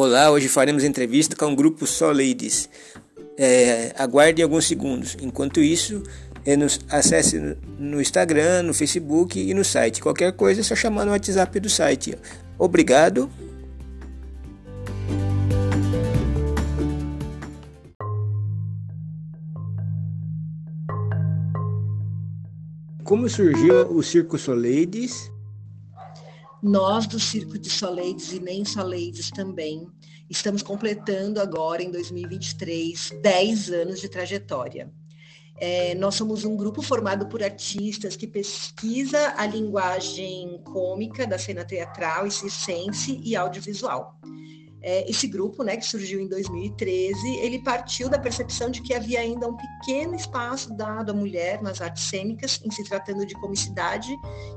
Olá, hoje faremos entrevista com o grupo Só Ladies. É, aguarde alguns segundos. Enquanto isso, é, nos, acesse no Instagram, no Facebook e no site. Qualquer coisa é só chamar no WhatsApp do site. Obrigado. Como surgiu o Circo Soleides? Nós do Circo de Soleides e nem Soleides também estamos completando agora em 2023 10 anos de trajetória. É, nós somos um grupo formado por artistas que pesquisa a linguagem cômica da cena teatral e circense e audiovisual. É, esse grupo, né, que surgiu em 2013, ele partiu da percepção de que havia ainda um pequeno espaço dado à mulher nas artes cênicas, em se tratando de comicidade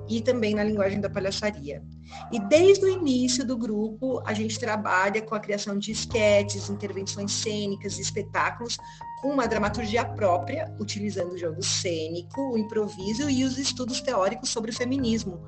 e também na linguagem da palhaçaria. E desde o início do grupo, a gente trabalha com a criação de esquetes, intervenções cênicas e espetáculos com uma dramaturgia própria, utilizando o jogo cênico, o improviso e os estudos teóricos sobre o feminismo,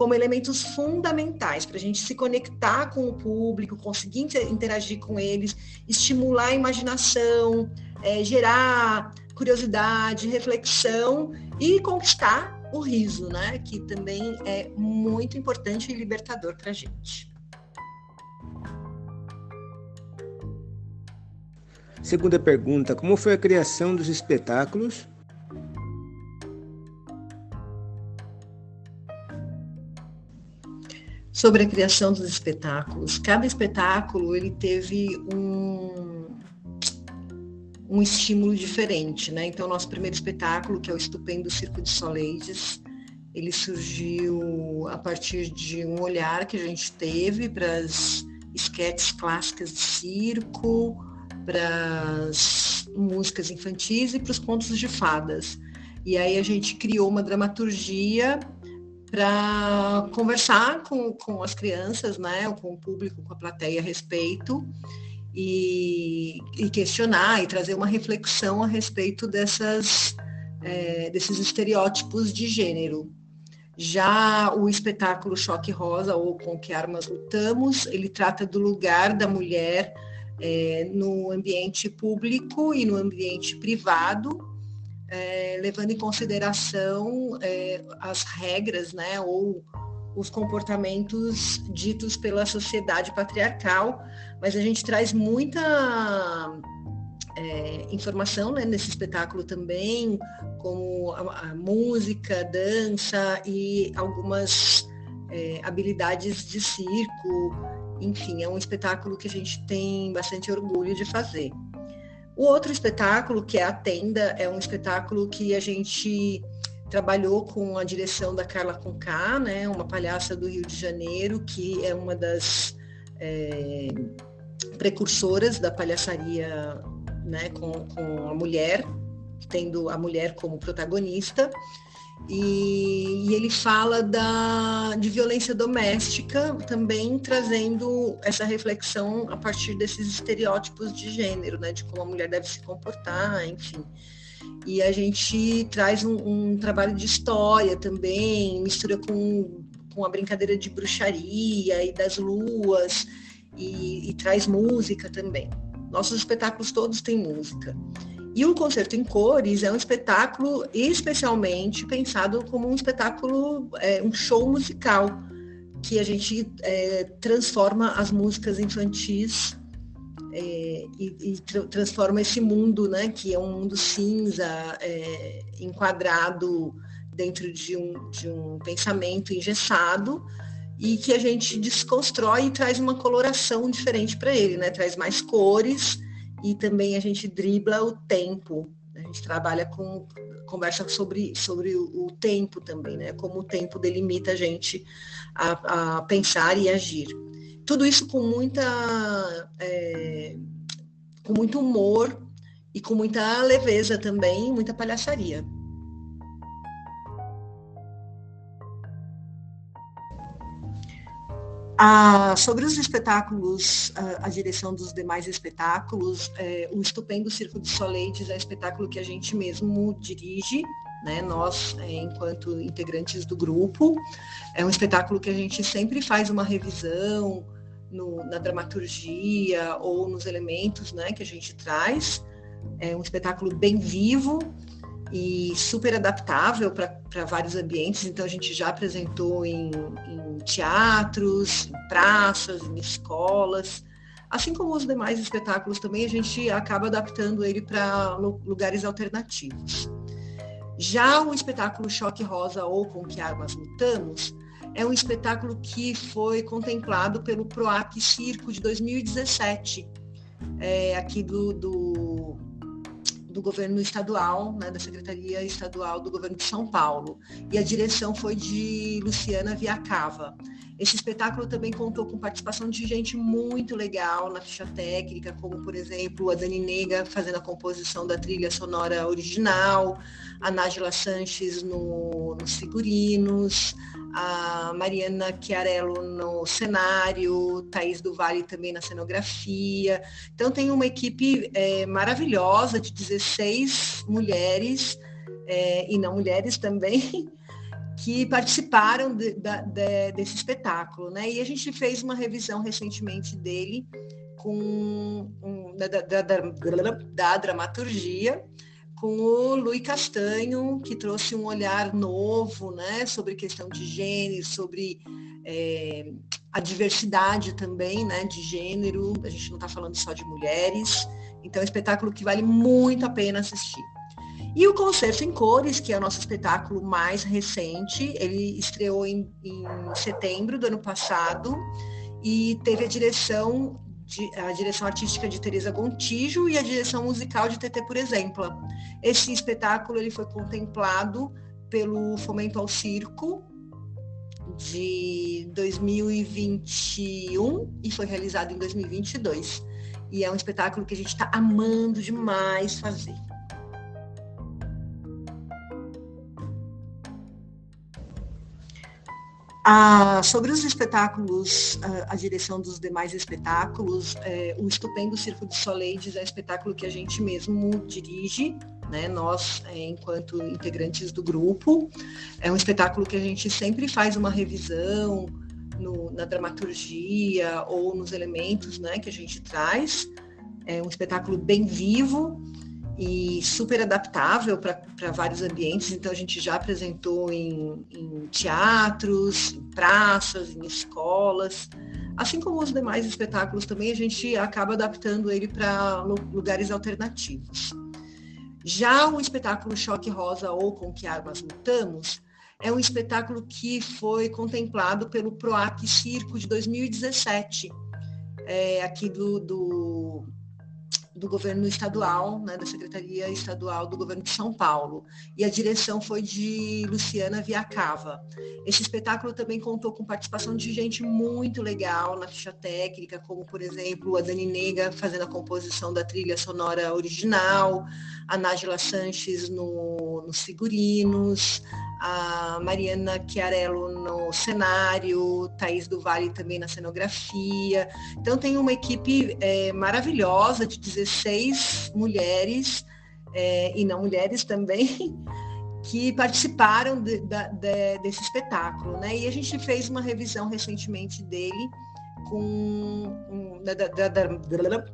como elementos fundamentais para a gente se conectar com o público, conseguir interagir com eles, estimular a imaginação, é, gerar curiosidade, reflexão e conquistar o riso, né? Que também é muito importante e libertador para a gente. Segunda pergunta: como foi a criação dos espetáculos? Sobre a criação dos espetáculos. Cada espetáculo ele teve um, um estímulo diferente, né? Então, nosso primeiro espetáculo, que é o Estupendo Circo de Soleides, ele surgiu a partir de um olhar que a gente teve para as esquetes clássicas de circo, para as músicas infantis e para os contos de fadas. E aí a gente criou uma dramaturgia para conversar com, com as crianças, né, com o público, com a plateia a respeito e, e questionar e trazer uma reflexão a respeito dessas, é, desses estereótipos de gênero. Já o espetáculo Choque Rosa, ou Com Que Armas Lutamos, ele trata do lugar da mulher é, no ambiente público e no ambiente privado, é, levando em consideração é, as regras, né, ou os comportamentos ditos pela sociedade patriarcal, mas a gente traz muita é, informação né, nesse espetáculo também, como a, a música, dança e algumas é, habilidades de circo. Enfim, é um espetáculo que a gente tem bastante orgulho de fazer. O outro espetáculo, que é a Tenda, é um espetáculo que a gente trabalhou com a direção da Carla Conká, né, uma palhaça do Rio de Janeiro, que é uma das é, precursoras da palhaçaria né, com, com a mulher, tendo a mulher como protagonista. E, e, ele fala da, de violência doméstica, também trazendo essa reflexão a partir desses estereótipos de gênero, né, de como a mulher deve se comportar, enfim. E a gente traz um, um trabalho de história também, mistura com, com a brincadeira de bruxaria e das luas, e, e traz música também. Nossos espetáculos todos têm música. E o Concerto em Cores é um espetáculo especialmente pensado como um espetáculo, é, um show musical, que a gente é, transforma as músicas infantis é, e, e tra transforma esse mundo, né, que é um mundo cinza, é, enquadrado dentro de um, de um pensamento engessado, e que a gente desconstrói e traz uma coloração diferente para ele, né? Traz mais cores e também a gente dribla o tempo. A gente trabalha com conversa sobre, sobre o, o tempo também, né? Como o tempo delimita a gente a, a pensar e agir. Tudo isso com muita é, com muito humor e com muita leveza também, muita palhaçaria. Sobre os espetáculos, a, a, direção dos demais espetáculos, é, o Estupendo Circo de Soleites é um espetáculo que a gente mesmo dirige, né, nós, é, enquanto integrantes do grupo. É um espetáculo que a gente sempre faz uma revisão, no, na dramaturgia ou nos elementos né, que a gente traz. É um espetáculo bem vivo e super adaptável para vários ambientes. Então, a gente já apresentou em, em teatros, em praças, em escolas. Assim como os demais espetáculos também, a gente acaba adaptando ele para lugares alternativos. Já o espetáculo Choque Rosa ou Com Que Armas Lutamos é um espetáculo que foi contemplado pelo PROAC Circo de 2017, é, aqui do, do, do, governo estadual, né, da Secretaria Estadual do Governo de São Paulo. E a direção foi de Luciana Viacava. Esse espetáculo também contou com participação de gente muito legal na ficha técnica, como, por exemplo, a Dani Nega fazendo a composição da trilha sonora original, a Nájila Sanches no, nos figurinos, a Mariana Chiarello no cenário, Thaís do Vale também na cenografia. Então tem uma equipe é, maravilhosa de 16 mulheres, é, e não mulheres também, que participaram de, de, desse espetáculo. Né? E a gente fez uma revisão recentemente dele com um, da, da, da, da dramaturgia com o Luiz Castanho, que trouxe um olhar novo né, sobre questão de gênero, sobre é, a diversidade também né, de gênero. A gente não está falando só de mulheres. Então, é um espetáculo que vale muito a pena assistir. E o Concerto em Cores, que é o nosso espetáculo mais recente, ele estreou em, em setembro do ano passado e teve a direção a direção artística de Teresa Gontijo e a direção musical de TT por exemplo. Esse espetáculo ele foi contemplado pelo Fomento ao Circo de 2021 e foi realizado em 2022. E é um espetáculo que a gente está amando demais fazer. Ah, sobre os espetáculos, a, direção dos demais espetáculos, é, o Estupendo Circo de Soleides é um espetáculo que a gente mesmo dirige, né, nós, é, enquanto integrantes do grupo. É um espetáculo que a gente sempre faz uma revisão no, na dramaturgia ou nos elementos né, que a gente traz. É um espetáculo bem vivo, e super adaptável para vários ambientes. Então, a gente já apresentou em, em, teatros, em praças, em escolas. Assim como os demais espetáculos também, a gente acaba adaptando ele para lugares alternativos. Já o espetáculo Choque Rosa ou Com Que Armas Lutamos é um espetáculo que foi contemplado pelo PROAC Circo de 2017, é, aqui do, do do governo estadual, né, da Secretaria Estadual do Governo de São Paulo. E a direção foi de Luciana Viacava. Esse espetáculo também contou com participação de gente muito legal na ficha técnica, como, por exemplo, a Dani Nega fazendo a composição da trilha sonora original, a Nájila Sanches no, nos figurinos, a Mariana Chiarello no cenário, Thaís do Vale também na cenografia. Então tem uma equipe é, maravilhosa de 16 mulheres, é, e não mulheres também, que participaram de, de, desse espetáculo. Né? E a gente fez uma revisão recentemente dele com um, da, da, da,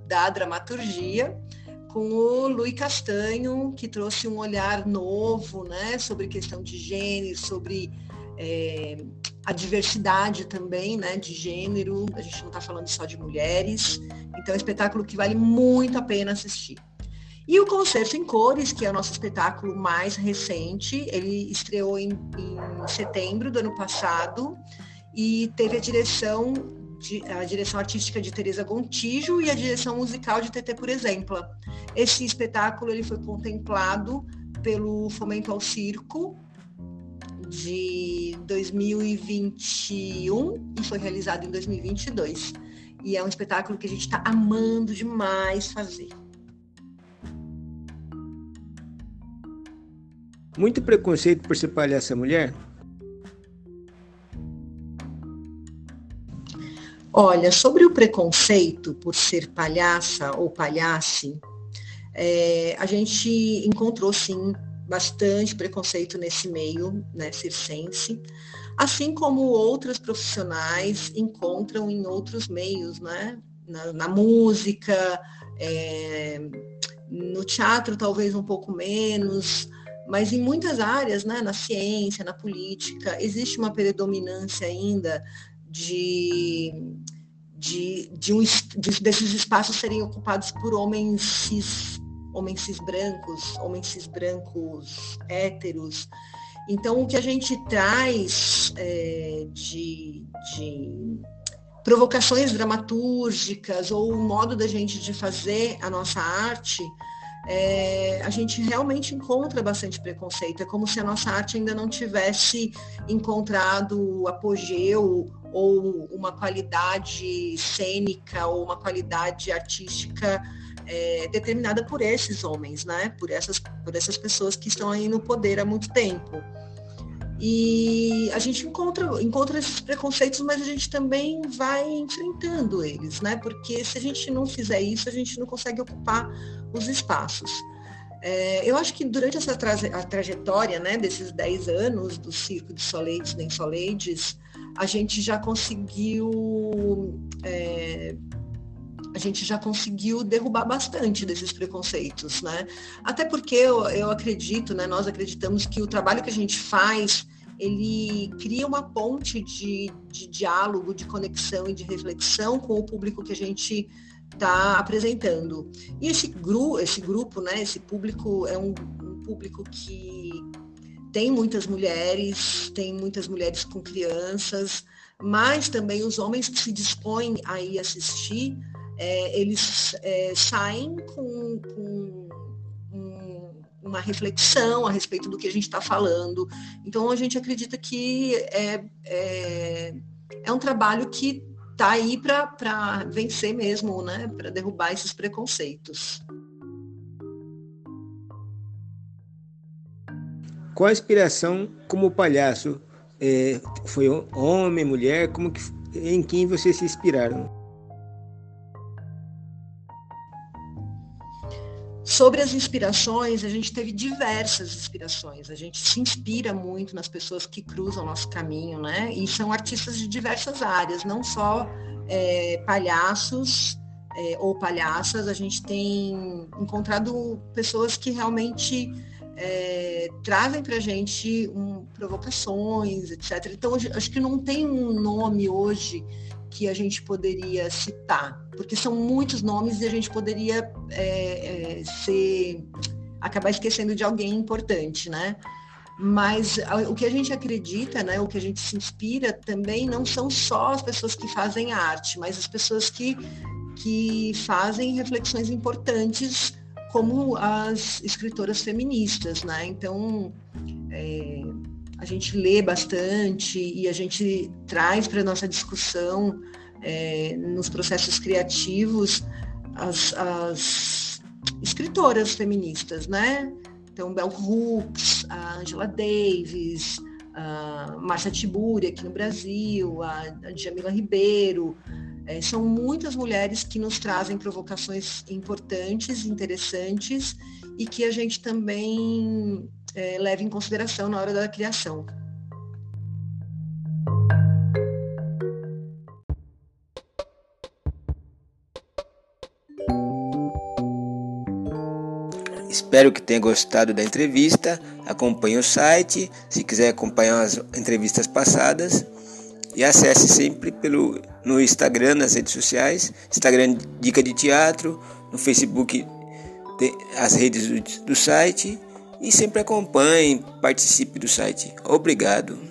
da dramaturgia com o Luiz Castanho, que trouxe um olhar novo né, sobre questão de gênero, sobre é, a diversidade também né, de gênero. A gente não está falando só de mulheres. Então, é um espetáculo que vale muito a pena assistir. E o Concerto em Cores, que é o nosso espetáculo mais recente, ele estreou em, em setembro do ano passado e teve a direção a direção artística de Teresa Gontijo e a direção musical de TT por exemplo. Esse espetáculo ele foi contemplado pelo Fomento ao Circo de 2021 e foi realizado em 2022. E é um espetáculo que a gente está amando demais fazer. Muito preconceito por ser palhaça mulher? Olha, sobre o preconceito por ser palhaça ou palhace, é, a gente encontrou sim bastante preconceito nesse meio, né, circense, assim como outras profissionais encontram em outros meios, né, na, na música, é, no teatro talvez um pouco menos, mas em muitas áreas, né, na ciência, na política, existe uma predominância ainda de, de, de, um, de desses espaços serem ocupados por homens cis, homens cis brancos, homens cis brancos héteros. Então, o que a gente traz é, de, de provocações dramatúrgicas ou o modo da gente de fazer a nossa arte, é, a gente realmente encontra bastante preconceito. É como se a nossa arte ainda não tivesse encontrado apogeu ou uma qualidade cênica ou uma qualidade artística é, determinada por esses homens, né? Por essas, por essas pessoas que estão aí no poder há muito tempo. E a gente encontra, encontra esses preconceitos, mas a gente também vai enfrentando eles, né? Porque se a gente não fizer isso, a gente não consegue ocupar os espaços. É, eu acho que durante essa traje a trajetória né, desses 10 anos do Circo de Soleides nem Soleides, a gente já conseguiu é, a gente já conseguiu derrubar bastante desses preconceitos, né? Até porque eu, eu acredito, né, nós acreditamos que o trabalho que a gente faz, ele cria uma ponte de, de diálogo, de conexão e de reflexão com o público que a gente está apresentando. E esse, gru, esse grupo, né, esse público é um, um público que tem muitas mulheres, tem muitas mulheres com crianças, mas também os homens que se dispõem a ir assistir é, eles é, saem com, com um, uma reflexão a respeito do que a gente está falando. Então, a gente acredita que é, é, é um trabalho que está aí para vencer mesmo, né? para derrubar esses preconceitos. Qual a inspiração como palhaço? É, foi homem, mulher? Como que, em quem vocês se inspiraram? Sobre as inspirações, a gente teve diversas inspirações. A gente se inspira muito nas pessoas que cruzam nosso caminho, né? E são artistas de diversas áreas, não só é, palhaços é, ou palhaças. A gente tem encontrado pessoas que realmente é, trazem para a gente um, provocações, etc. Então, acho que não tem um nome hoje que a gente poderia citar, porque são muitos nomes e a gente poderia é, é, ser acabar esquecendo de alguém importante, né? Mas o que a gente acredita, né, o que a gente se inspira também não são só as pessoas que fazem arte, mas as pessoas que, que fazem reflexões importantes, como as escritoras feministas, né? Então, é, a gente lê bastante e a gente traz para nossa discussão é, nos processos criativos as, as, escritoras feministas, né? Então, Bell Hooks, a Angela Davis, a Marcia Tiburi aqui no Brasil, a, a Jamila Ribeiro, é, são muitas mulheres que nos trazem provocações importantes, interessantes e que a gente também é, leve em consideração na hora da criação. Espero que tenha gostado da entrevista. Acompanhe o site, se quiser acompanhar as entrevistas passadas. E acesse sempre pelo, no Instagram, nas redes sociais, Instagram Dica de Teatro, no Facebook as redes do, do site e sempre acompanhe, participe do site. Obrigado.